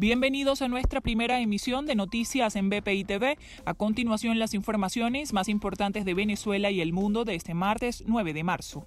Bienvenidos a nuestra primera emisión de noticias en BPI TV. A continuación, las informaciones más importantes de Venezuela y el mundo de este martes 9 de marzo.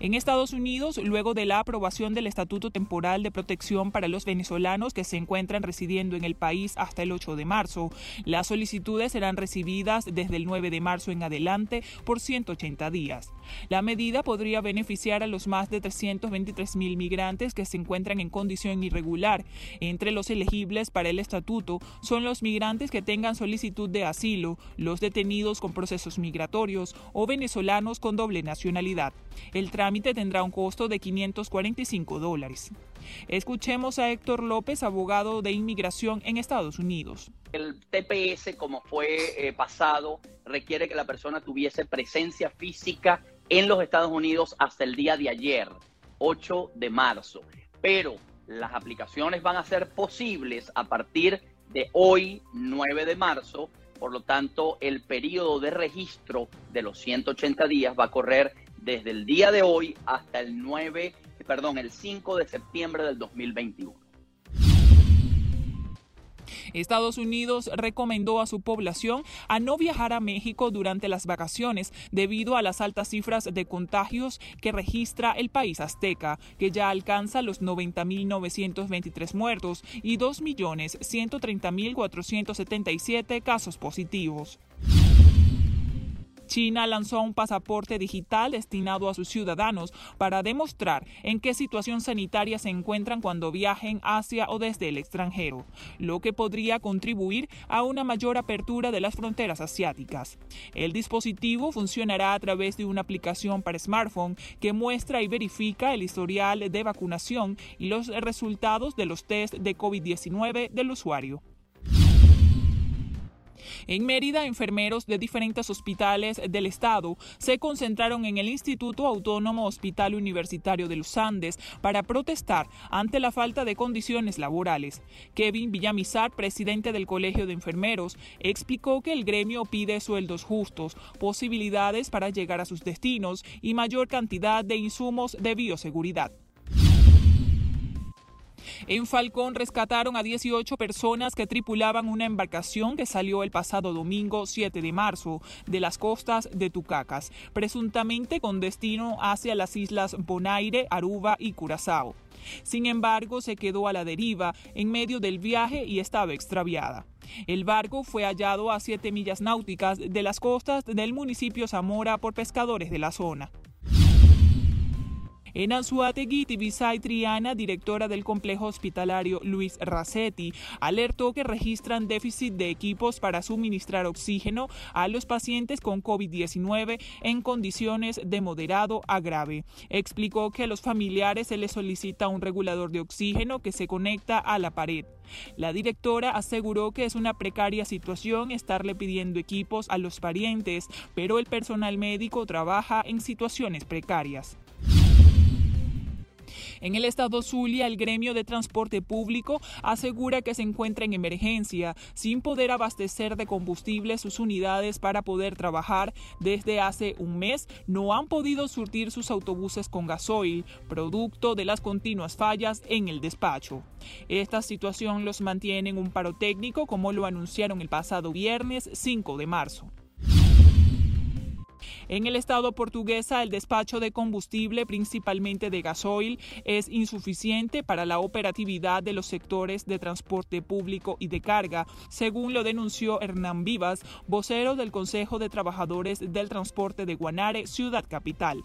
En Estados Unidos, luego de la aprobación del Estatuto Temporal de Protección para los venezolanos que se encuentran residiendo en el país hasta el 8 de marzo, las solicitudes serán recibidas desde el 9 de marzo en adelante por 180 días. La medida podría beneficiar a los más de 323 mil migrantes que se encuentran en condición irregular. Entre los elegibles para el estatuto son los migrantes que tengan solicitud de asilo, los detenidos con procesos migratorios o venezolanos con doble nacionalidad. Trámite tendrá un costo de 545 dólares. Escuchemos a Héctor López, abogado de inmigración en Estados Unidos. El TPS, como fue eh, pasado, requiere que la persona tuviese presencia física en los Estados Unidos hasta el día de ayer, 8 de marzo. Pero las aplicaciones van a ser posibles a partir de hoy, 9 de marzo. Por lo tanto, el periodo de registro de los 180 días va a correr desde el día de hoy hasta el 9, perdón, el 5 de septiembre del 2021. Estados Unidos recomendó a su población a no viajar a México durante las vacaciones debido a las altas cifras de contagios que registra el país azteca, que ya alcanza los 90.923 muertos y 2.130.477 casos positivos. China lanzó un pasaporte digital destinado a sus ciudadanos para demostrar en qué situación sanitaria se encuentran cuando viajen hacia o desde el extranjero, lo que podría contribuir a una mayor apertura de las fronteras asiáticas. El dispositivo funcionará a través de una aplicación para smartphone que muestra y verifica el historial de vacunación y los resultados de los test de COVID-19 del usuario. En Mérida, enfermeros de diferentes hospitales del estado se concentraron en el Instituto Autónomo Hospital Universitario de los Andes para protestar ante la falta de condiciones laborales. Kevin Villamizar, presidente del Colegio de Enfermeros, explicó que el gremio pide sueldos justos, posibilidades para llegar a sus destinos y mayor cantidad de insumos de bioseguridad. En Falcón rescataron a 18 personas que tripulaban una embarcación que salió el pasado domingo 7 de marzo de las costas de Tucacas, presuntamente con destino hacia las islas Bonaire, Aruba y Curazao. Sin embargo, se quedó a la deriva en medio del viaje y estaba extraviada. El barco fue hallado a 7 millas náuticas de las costas del municipio Zamora por pescadores de la zona. En Anzuategui, Tibisay Triana, directora del complejo hospitalario Luis Racetti, alertó que registran déficit de equipos para suministrar oxígeno a los pacientes con COVID-19 en condiciones de moderado a grave. Explicó que a los familiares se les solicita un regulador de oxígeno que se conecta a la pared. La directora aseguró que es una precaria situación estarle pidiendo equipos a los parientes, pero el personal médico trabaja en situaciones precarias. En el estado Zulia, el gremio de transporte público asegura que se encuentra en emergencia, sin poder abastecer de combustible sus unidades para poder trabajar. Desde hace un mes no han podido surtir sus autobuses con gasoil, producto de las continuas fallas en el despacho. Esta situación los mantiene en un paro técnico, como lo anunciaron el pasado viernes 5 de marzo. En el estado portuguesa, el despacho de combustible, principalmente de gasoil, es insuficiente para la operatividad de los sectores de transporte público y de carga, según lo denunció Hernán Vivas, vocero del Consejo de Trabajadores del Transporte de Guanare, ciudad capital.